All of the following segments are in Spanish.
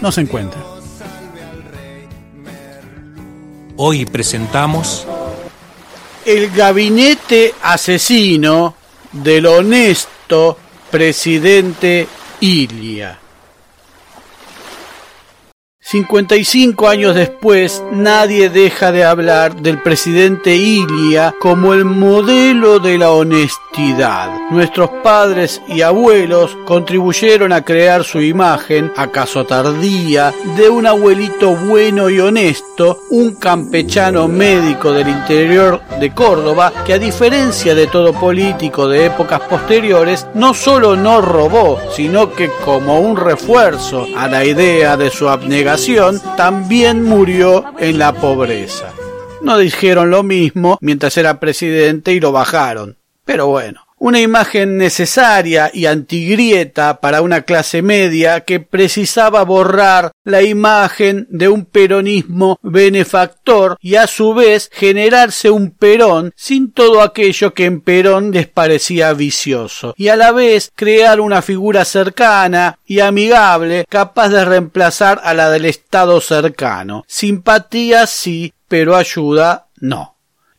no se encuentra. Hoy presentamos El gabinete asesino del honesto presidente Ilia. 55 años después, nadie deja de hablar del presidente Ilia como el modelo de la honestidad. Nuestros padres y abuelos contribuyeron a crear su imagen, acaso tardía, de un abuelito bueno y honesto, un campechano médico del interior de Córdoba, que a diferencia de todo político de épocas posteriores, no solo no robó, sino que como un refuerzo a la idea de su abnegación, también murió en la pobreza. No dijeron lo mismo mientras era presidente y lo bajaron. Pero bueno, una imagen necesaria y antigrieta para una clase media que precisaba borrar la imagen de un peronismo benefactor y a su vez generarse un Perón sin todo aquello que en Perón les parecía vicioso y a la vez crear una figura cercana y amigable capaz de reemplazar a la del Estado cercano. Simpatía sí, pero ayuda no.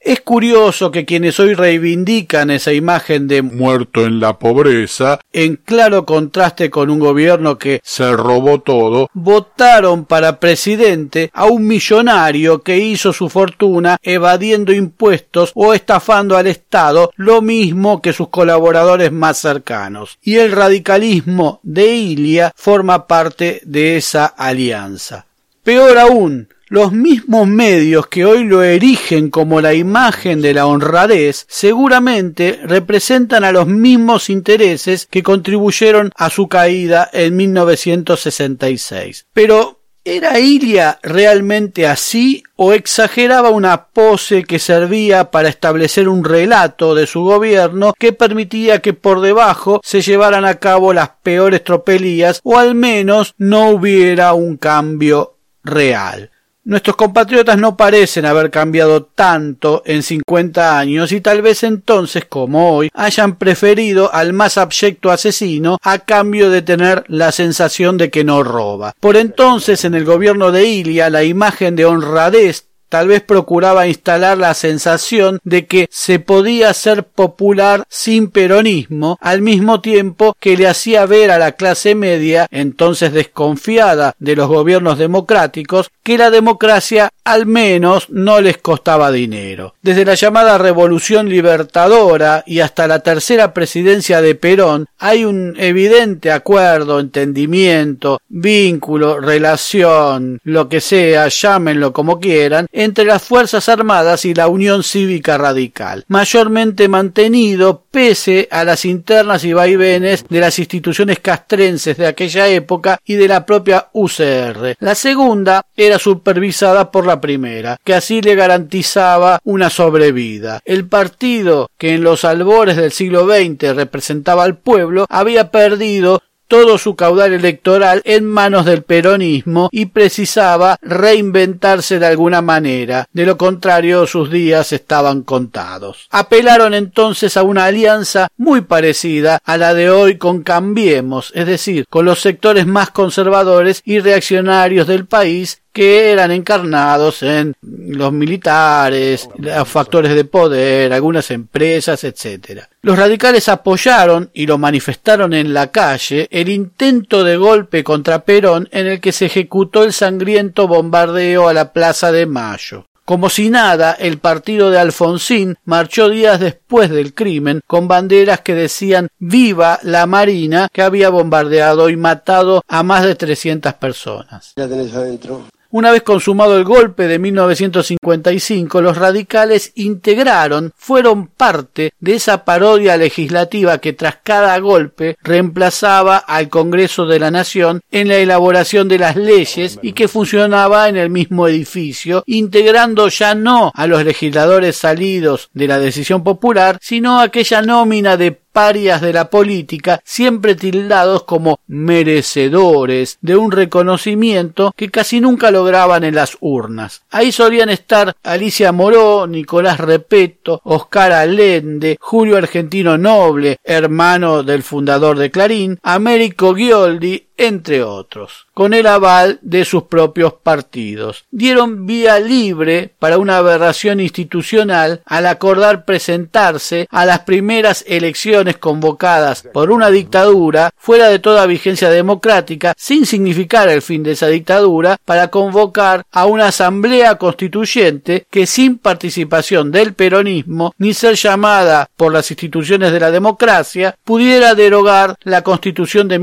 Es curioso que quienes hoy reivindican esa imagen de muerto en la pobreza, en claro contraste con un gobierno que se robó todo, votaron para presidente a un millonario que hizo su fortuna evadiendo impuestos o estafando al Estado, lo mismo que sus colaboradores más cercanos. Y el radicalismo de Ilia forma parte de esa alianza. Peor aún, los mismos medios que hoy lo erigen como la imagen de la honradez seguramente representan a los mismos intereses que contribuyeron a su caída en 1966. Pero ¿Era Ilia realmente así o exageraba una pose que servía para establecer un relato de su gobierno que permitía que por debajo se llevaran a cabo las peores tropelías o al menos no hubiera un cambio real? Nuestros compatriotas no parecen haber cambiado tanto en 50 años y tal vez entonces, como hoy, hayan preferido al más abyecto asesino a cambio de tener la sensación de que no roba. Por entonces, en el gobierno de Ilia, la imagen de honradez Tal vez procuraba instalar la sensación de que se podía ser popular sin peronismo, al mismo tiempo que le hacía ver a la clase media, entonces desconfiada de los gobiernos democráticos, que la democracia al menos no les costaba dinero. Desde la llamada Revolución Libertadora y hasta la tercera presidencia de Perón hay un evidente acuerdo, entendimiento, vínculo, relación, lo que sea, llámenlo como quieran, entre las Fuerzas Armadas y la Unión Cívica Radical, mayormente mantenido pese a las internas y vaivenes de las instituciones castrenses de aquella época y de la propia UCR. La segunda era supervisada por la primera, que así le garantizaba una sobrevida. El partido que en los albores del siglo XX representaba al pueblo había perdido todo su caudal electoral en manos del peronismo y precisaba reinventarse de alguna manera. De lo contrario, sus días estaban contados. Apelaron entonces a una alianza muy parecida a la de hoy con Cambiemos, es decir, con los sectores más conservadores y reaccionarios del país que eran encarnados en los militares, los factores de poder, algunas empresas, etc. Los radicales apoyaron y lo manifestaron en la calle el intento de golpe contra Perón en el que se ejecutó el sangriento bombardeo a la Plaza de Mayo. Como si nada, el partido de Alfonsín marchó días después del crimen con banderas que decían viva la Marina que había bombardeado y matado a más de 300 personas. La tenés adentro. Una vez consumado el golpe de 1955, los radicales integraron, fueron parte de esa parodia legislativa que tras cada golpe reemplazaba al Congreso de la Nación en la elaboración de las leyes y que funcionaba en el mismo edificio, integrando ya no a los legisladores salidos de la decisión popular, sino aquella nómina de parias de la política, siempre tildados como merecedores de un reconocimiento que casi nunca lograban en las urnas. Ahí solían estar Alicia Moró, Nicolás Repeto, Oscar Allende, Julio Argentino Noble, hermano del fundador de Clarín, Américo Gioldi, entre otros, con el aval de sus propios partidos. Dieron vía libre para una aberración institucional al acordar presentarse a las primeras elecciones convocadas por una dictadura fuera de toda vigencia democrática, sin significar el fin de esa dictadura, para convocar a una asamblea constituyente que sin participación del peronismo, ni ser llamada por las instituciones de la democracia, pudiera derogar la constitución de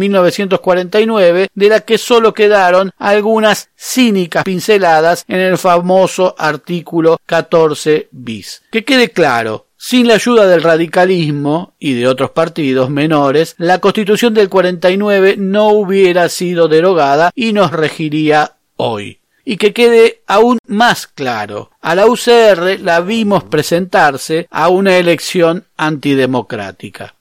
1949 de la que solo quedaron algunas cínicas pinceladas en el famoso artículo 14 bis. Que quede claro, sin la ayuda del radicalismo y de otros partidos menores, la constitución del 49 no hubiera sido derogada y nos regiría hoy. Y que quede aún más claro, a la UCR la vimos presentarse a una elección antidemocrática.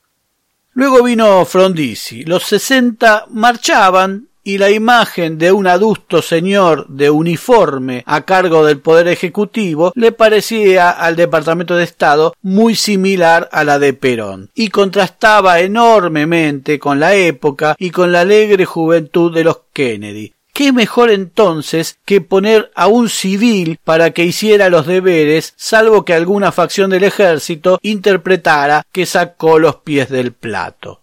Luego vino Frondizi. Los sesenta marchaban y la imagen de un adusto señor de uniforme a cargo del Poder Ejecutivo le parecía al Departamento de Estado muy similar a la de Perón y contrastaba enormemente con la época y con la alegre juventud de los Kennedy. ¿Qué mejor entonces que poner a un civil para que hiciera los deberes, salvo que alguna facción del ejército interpretara que sacó los pies del plato?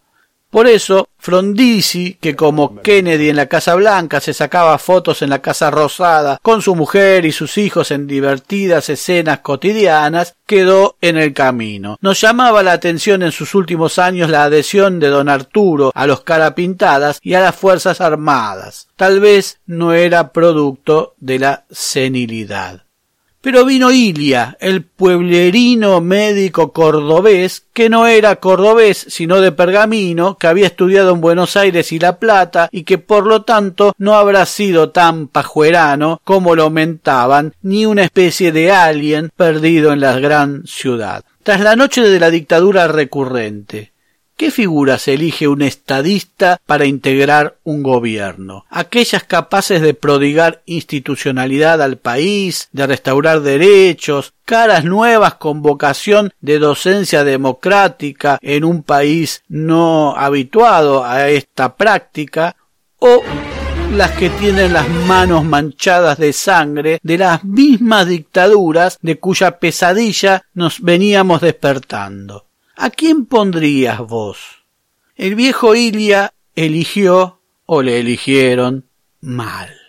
Por eso, Frondizi, que como Kennedy en la Casa Blanca se sacaba fotos en la Casa Rosada con su mujer y sus hijos en divertidas escenas cotidianas, quedó en el camino. Nos llamaba la atención en sus últimos años la adhesión de don Arturo a los carapintadas y a las Fuerzas Armadas. Tal vez no era producto de la senilidad. Pero vino Ilia, el pueblerino médico cordobés, que no era cordobés, sino de Pergamino, que había estudiado en Buenos Aires y La Plata, y que por lo tanto no habrá sido tan pajuerano como lo mentaban, ni una especie de alien perdido en la gran ciudad. Tras la noche de la dictadura recurrente, ¿Qué figuras elige un estadista para integrar un gobierno? Aquellas capaces de prodigar institucionalidad al país, de restaurar derechos, caras nuevas con vocación de docencia democrática en un país no habituado a esta práctica, o las que tienen las manos manchadas de sangre de las mismas dictaduras de cuya pesadilla nos veníamos despertando. ¿A quién pondrías vos? El viejo Ilia eligió o le eligieron mal.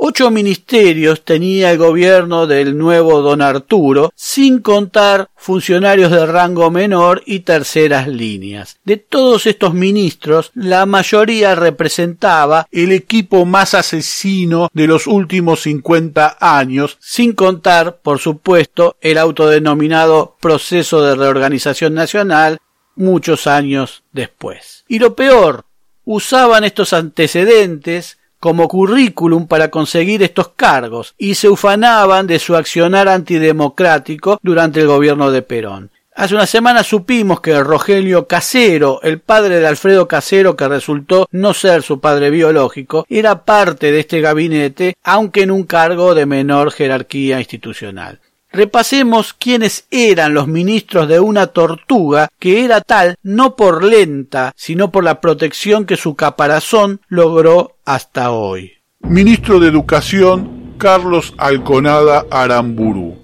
Ocho ministerios tenía el gobierno del nuevo don Arturo, sin contar funcionarios de rango menor y terceras líneas. De todos estos ministros, la mayoría representaba el equipo más asesino de los últimos cincuenta años, sin contar, por supuesto, el autodenominado proceso de reorganización nacional muchos años después. Y lo peor, usaban estos antecedentes como currículum para conseguir estos cargos y se ufanaban de su accionar antidemocrático durante el gobierno de Perón. Hace una semana supimos que Rogelio Casero, el padre de Alfredo Casero, que resultó no ser su padre biológico, era parte de este gabinete, aunque en un cargo de menor jerarquía institucional. Repasemos quiénes eran los ministros de una tortuga que era tal no por lenta, sino por la protección que su caparazón logró hasta hoy. Ministro de Educación, Carlos Alconada Aramburu.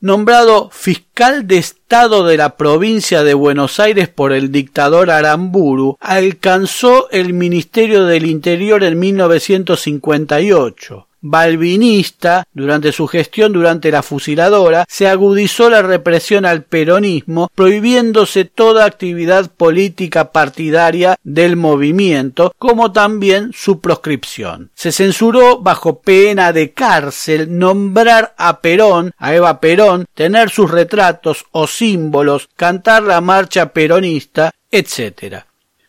Nombrado fiscal de Estado de la provincia de Buenos Aires por el dictador Aramburu, alcanzó el Ministerio del Interior en 1958 balvinista, durante su gestión durante la fusiladora, se agudizó la represión al peronismo, prohibiéndose toda actividad política partidaria del movimiento, como también su proscripción. Se censuró bajo pena de cárcel nombrar a Perón, a Eva Perón, tener sus retratos o símbolos, cantar la marcha peronista, etc.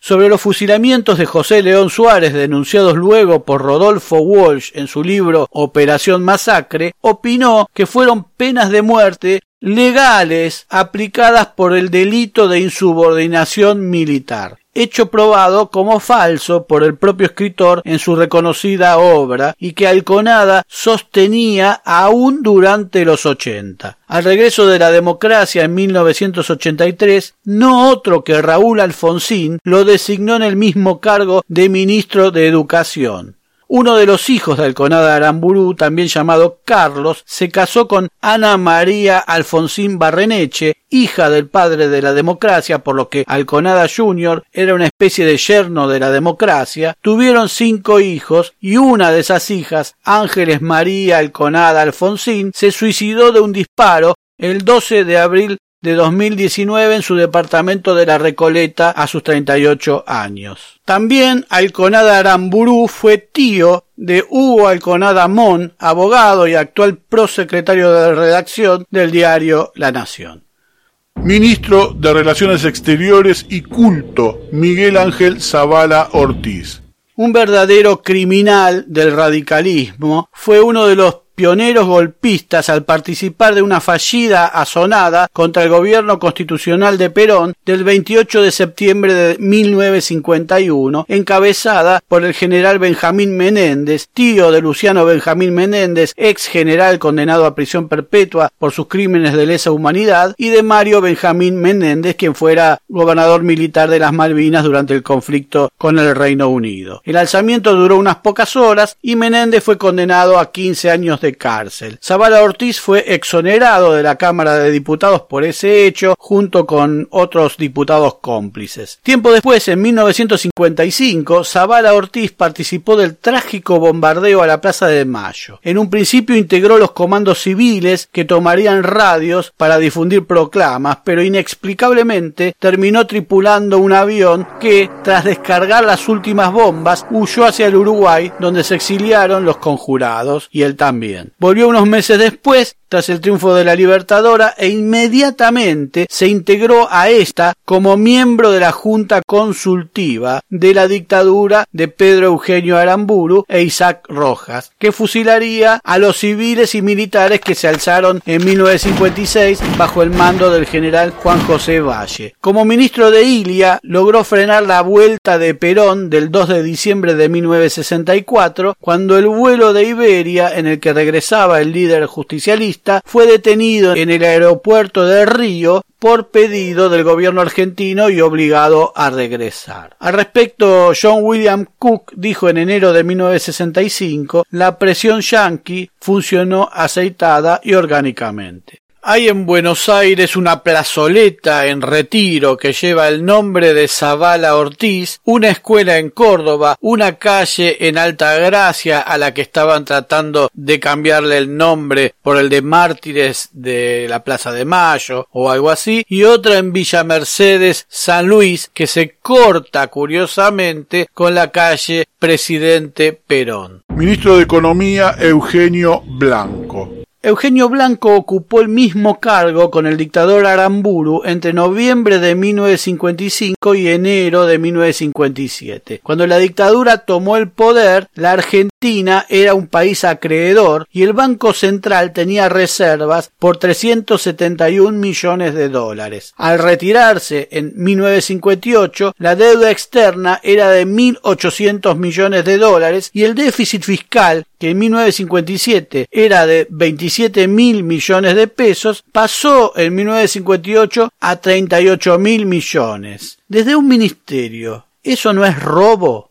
Sobre los fusilamientos de José León Suárez, denunciados luego por Rodolfo Walsh en su libro Operación Masacre, opinó que fueron penas de muerte legales aplicadas por el delito de insubordinación militar hecho probado como falso por el propio escritor en su reconocida obra y que Alconada sostenía aún durante los ochenta. Al regreso de la democracia en 1983, no otro que Raúl Alfonsín lo designó en el mismo cargo de ministro de Educación. Uno de los hijos de Alconada Aramburu, también llamado Carlos, se casó con Ana María Alfonsín Barreneche, hija del padre de la democracia, por lo que Alconada Jr. era una especie de yerno de la democracia. Tuvieron cinco hijos y una de esas hijas, Ángeles María Alconada Alfonsín, se suicidó de un disparo el 12 de abril de 2019 en su departamento de la Recoleta a sus 38 años. También Alconada Aramburu fue tío de Hugo Alconada Mon, abogado y actual prosecretario de redacción del diario La Nación. Ministro de Relaciones Exteriores y Culto, Miguel Ángel Zavala Ortiz. Un verdadero criminal del radicalismo, fue uno de los pioneros golpistas al participar de una fallida asonada contra el gobierno constitucional de Perón del 28 de septiembre de 1951, encabezada por el general Benjamín Menéndez, tío de Luciano Benjamín Menéndez, ex general condenado a prisión perpetua por sus crímenes de lesa humanidad, y de Mario Benjamín Menéndez, quien fuera gobernador militar de las Malvinas durante el conflicto con el Reino Unido. El alzamiento duró unas pocas horas y Menéndez fue condenado a 15 años de cárcel. Zavala Ortiz fue exonerado de la Cámara de Diputados por ese hecho, junto con otros diputados cómplices. Tiempo después, en 1955, Zavala Ortiz participó del trágico bombardeo a la Plaza de Mayo. En un principio integró los comandos civiles que tomarían radios para difundir proclamas, pero inexplicablemente terminó tripulando un avión que, tras descargar las últimas bombas, huyó hacia el Uruguay, donde se exiliaron los conjurados y él también. Volvió unos meses después tras el triunfo de la Libertadora e inmediatamente se integró a esta como miembro de la Junta Consultiva de la dictadura de Pedro Eugenio Aramburu e Isaac Rojas, que fusilaría a los civiles y militares que se alzaron en 1956 bajo el mando del general Juan José Valle. Como ministro de Ilia, logró frenar la vuelta de Perón del 2 de diciembre de 1964, cuando el vuelo de Iberia en el que regresaba el líder justicialista fue detenido en el aeropuerto de Río por pedido del gobierno argentino y obligado a regresar. Al respecto, John William Cook dijo en enero de 1965 la presión yanqui funcionó aceitada y orgánicamente. Hay en Buenos Aires una plazoleta en retiro que lleva el nombre de Zavala Ortiz, una escuela en Córdoba, una calle en Alta Gracia a la que estaban tratando de cambiarle el nombre por el de Mártires de la Plaza de Mayo o algo así, y otra en Villa Mercedes, San Luis, que se corta curiosamente con la calle Presidente Perón. Ministro de Economía Eugenio Blanco. Eugenio Blanco ocupó el mismo cargo con el dictador Aramburu entre noviembre de 1955 y enero de 1957. Cuando la dictadura tomó el poder, la Argentina era un país acreedor y el Banco Central tenía reservas por 371 millones de dólares. Al retirarse en 1958, la deuda externa era de 1.800 millones de dólares y el déficit fiscal, que en 1957 era de 27 mil millones de pesos, pasó en 1958 a 38 mil millones. Desde un ministerio, ¿eso no es robo?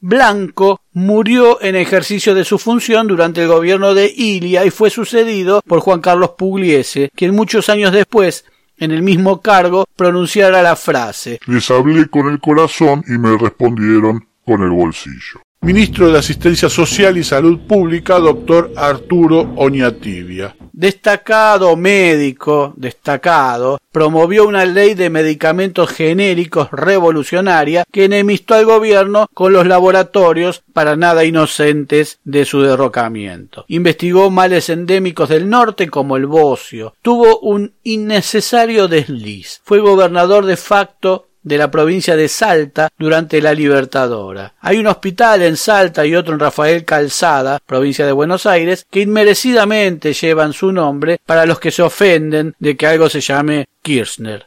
Blanco murió en ejercicio de su función durante el gobierno de Ilia y fue sucedido por Juan Carlos Pugliese, quien muchos años después, en el mismo cargo, pronunciara la frase Les hablé con el corazón y me respondieron con el bolsillo. Ministro de Asistencia Social y Salud Pública, doctor Arturo Oñatibia. Destacado médico, destacado, promovió una ley de medicamentos genéricos revolucionaria que enemistó al gobierno con los laboratorios para nada inocentes de su derrocamiento. Investigó males endémicos del norte como el bocio. Tuvo un innecesario desliz. Fue gobernador de facto de la provincia de Salta durante la Libertadora. Hay un hospital en Salta y otro en Rafael Calzada, provincia de Buenos Aires, que inmerecidamente llevan su nombre para los que se ofenden de que algo se llame Kirchner.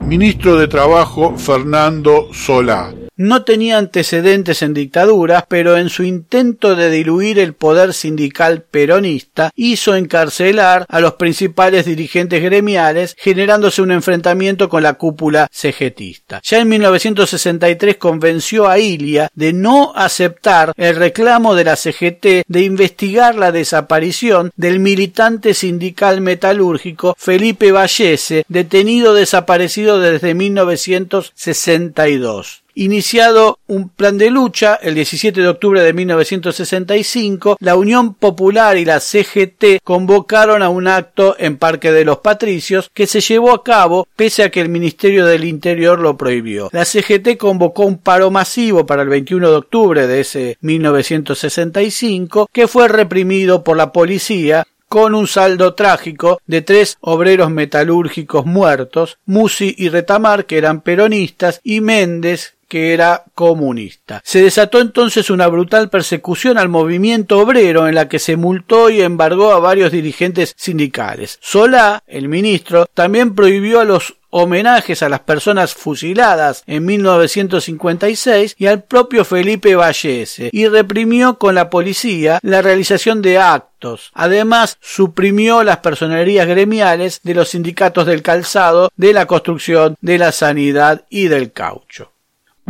Ministro de Trabajo Fernando Solá. No tenía antecedentes en dictaduras, pero en su intento de diluir el poder sindical peronista hizo encarcelar a los principales dirigentes gremiales, generándose un enfrentamiento con la cúpula cegetista. Ya en 1963 convenció a Ilia de no aceptar el reclamo de la CGT de investigar la desaparición del militante sindical metalúrgico Felipe Vallese, detenido desaparecido desde 1962 iniciado un plan de lucha el 17 de octubre de 1965, la Unión Popular y la CGT convocaron a un acto en Parque de los Patricios que se llevó a cabo pese a que el Ministerio del Interior lo prohibió. La CGT convocó un paro masivo para el 21 de octubre de ese 1965 que fue reprimido por la policía con un saldo trágico de tres obreros metalúrgicos muertos, Musi y Retamar, que eran peronistas, y Méndez, que era comunista. Se desató entonces una brutal persecución al movimiento obrero en la que se multó y embargó a varios dirigentes sindicales. Solá, el ministro, también prohibió a los homenajes a las personas fusiladas en 1956 y al propio Felipe Vallese y reprimió con la policía la realización de actos. Además, suprimió las personerías gremiales de los sindicatos del calzado, de la construcción, de la sanidad y del caucho.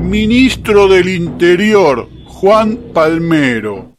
Ministro del Interior, Juan Palmero.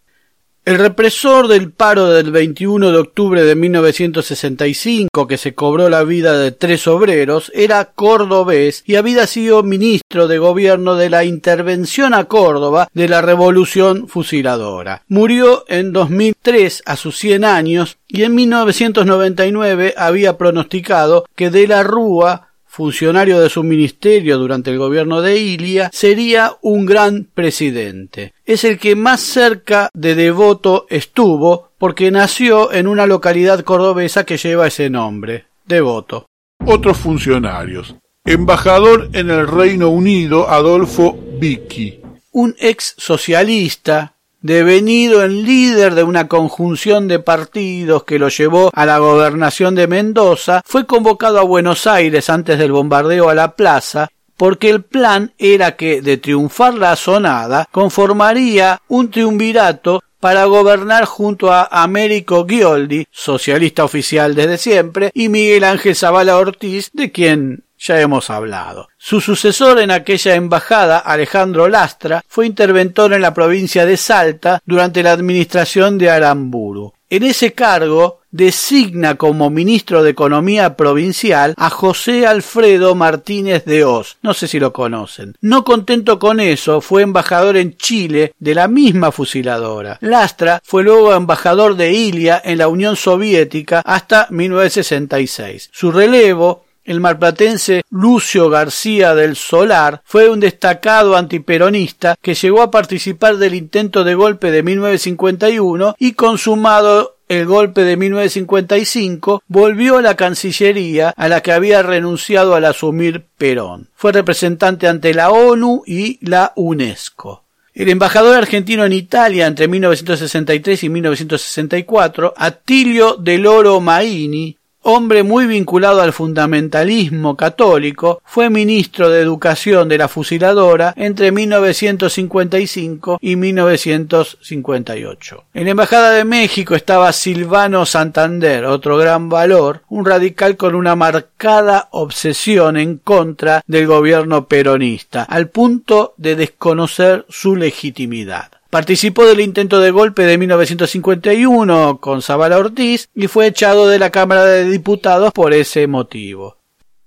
El represor del paro del 21 de octubre de 1965, que se cobró la vida de tres obreros, era cordobés y había sido ministro de gobierno de la intervención a Córdoba de la revolución fusiladora. Murió en 2003 a sus 100 años y en 1999 había pronosticado que de la Rúa funcionario de su ministerio durante el gobierno de Ilia, sería un gran presidente. Es el que más cerca de Devoto estuvo porque nació en una localidad cordobesa que lleva ese nombre, Devoto. Otros funcionarios. Embajador en el Reino Unido, Adolfo Vicky. Un ex socialista, devenido en líder de una conjunción de partidos que lo llevó a la gobernación de Mendoza, fue convocado a Buenos Aires antes del bombardeo a la plaza porque el plan era que, de triunfar la sonada, conformaría un triunvirato para gobernar junto a Américo Gioldi, socialista oficial desde siempre, y Miguel Ángel Zavala Ortiz, de quien ya hemos hablado. Su sucesor en aquella embajada, Alejandro Lastra, fue interventor en la provincia de Salta durante la administración de Aramburu. En ese cargo designa como ministro de Economía provincial a José Alfredo Martínez de Oz. No sé si lo conocen. No contento con eso, fue embajador en Chile de la misma fusiladora. Lastra fue luego embajador de Ilia en la Unión Soviética hasta 1966. Su relevo el marplatense Lucio García del Solar fue un destacado antiperonista que llegó a participar del intento de golpe de 1951 y consumado el golpe de 1955 volvió a la Cancillería a la que había renunciado al asumir Perón. Fue representante ante la ONU y la UNESCO. El embajador argentino en Italia entre 1963 y 1964, Attilio del Oro Maini, Hombre muy vinculado al fundamentalismo católico, fue ministro de Educación de la Fusiladora entre 1955 y 1958. En la Embajada de México estaba Silvano Santander, otro gran valor, un radical con una marcada obsesión en contra del gobierno peronista, al punto de desconocer su legitimidad. Participó del intento de golpe de 1951 con Zavala Ortiz y fue echado de la Cámara de Diputados por ese motivo.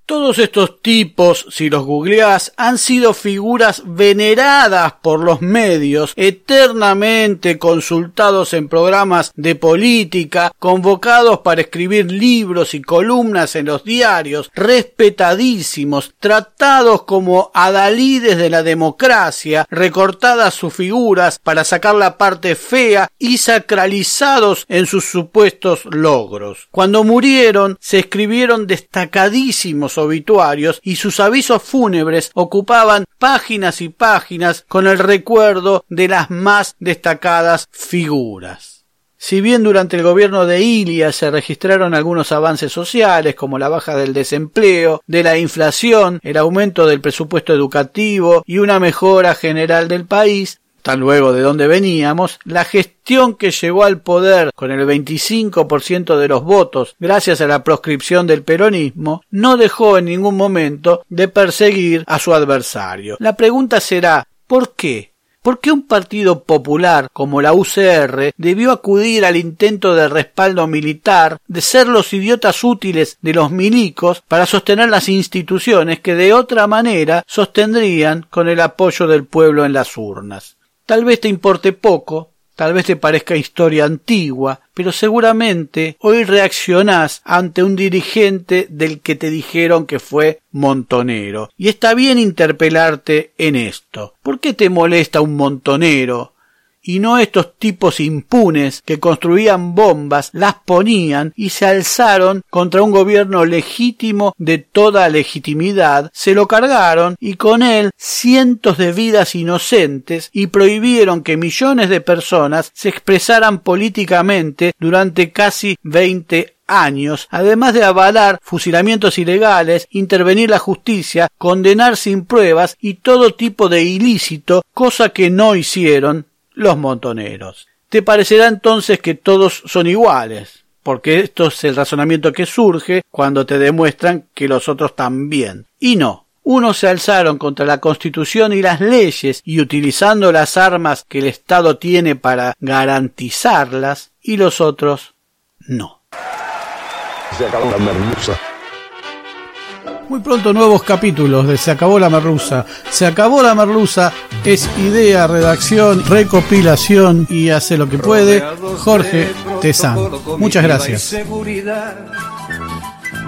Todos estos tipos, si los googleás, han sido figuras veneradas por los medios, eternamente consultados en programas de política, convocados para escribir libros y columnas en los diarios, respetadísimos, tratados como adalides de la democracia, recortadas sus figuras para sacar la parte fea y sacralizados en sus supuestos logros. Cuando murieron, se escribieron destacadísimos obituarios y sus avisos fúnebres ocupaban páginas y páginas con el recuerdo de las más destacadas figuras. Si bien durante el gobierno de Ilia se registraron algunos avances sociales como la baja del desempleo, de la inflación, el aumento del presupuesto educativo y una mejora general del país, tan luego de donde veníamos, la gestión que llegó al poder con el 25% de los votos gracias a la proscripción del peronismo, no dejó en ningún momento de perseguir a su adversario. La pregunta será ¿por qué? ¿Por qué un partido popular como la UCR debió acudir al intento de respaldo militar, de ser los idiotas útiles de los milicos para sostener las instituciones que de otra manera sostendrían con el apoyo del pueblo en las urnas? Tal vez te importe poco, tal vez te parezca historia antigua, pero seguramente hoy reaccionás ante un dirigente del que te dijeron que fue montonero. Y está bien interpelarte en esto. ¿Por qué te molesta un montonero? Y no estos tipos impunes que construían bombas, las ponían y se alzaron contra un gobierno legítimo de toda legitimidad, se lo cargaron y con él cientos de vidas inocentes y prohibieron que millones de personas se expresaran políticamente durante casi veinte años, además de avalar fusilamientos ilegales, intervenir la justicia, condenar sin pruebas y todo tipo de ilícito, cosa que no hicieron los montoneros. Te parecerá entonces que todos son iguales, porque esto es el razonamiento que surge cuando te demuestran que los otros también. Y no. Unos se alzaron contra la Constitución y las leyes y utilizando las armas que el Estado tiene para garantizarlas, y los otros no. Se acabó la. Muy pronto nuevos capítulos de Se acabó la merluza. Se acabó la merluza es idea, redacción, recopilación y hace lo que puede Jorge Tezán. Muchas gracias.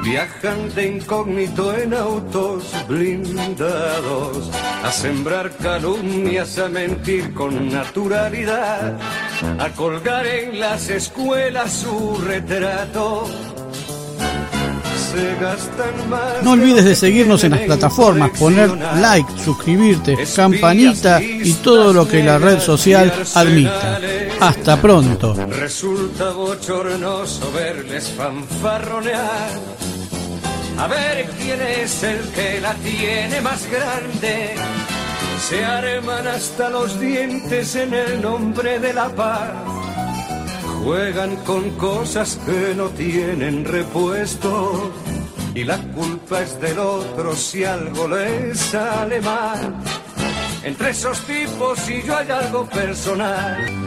Viajan de incógnito en autos blindados, a sembrar calumnias, a mentir con naturalidad, a colgar en las escuelas su retrato no olvides de seguirnos en las plataformas, poner like, suscribirte, campanita y todo lo que la red social admita. Hasta pronto. Resulta bochornoso verles fanfarronear. A ver quién es el que la tiene más grande. Se arman hasta los dientes en el nombre de la paz juegan con cosas que no tienen repuesto y la culpa es del otro si algo les sale mal. Entre esos tipos y yo hay algo personal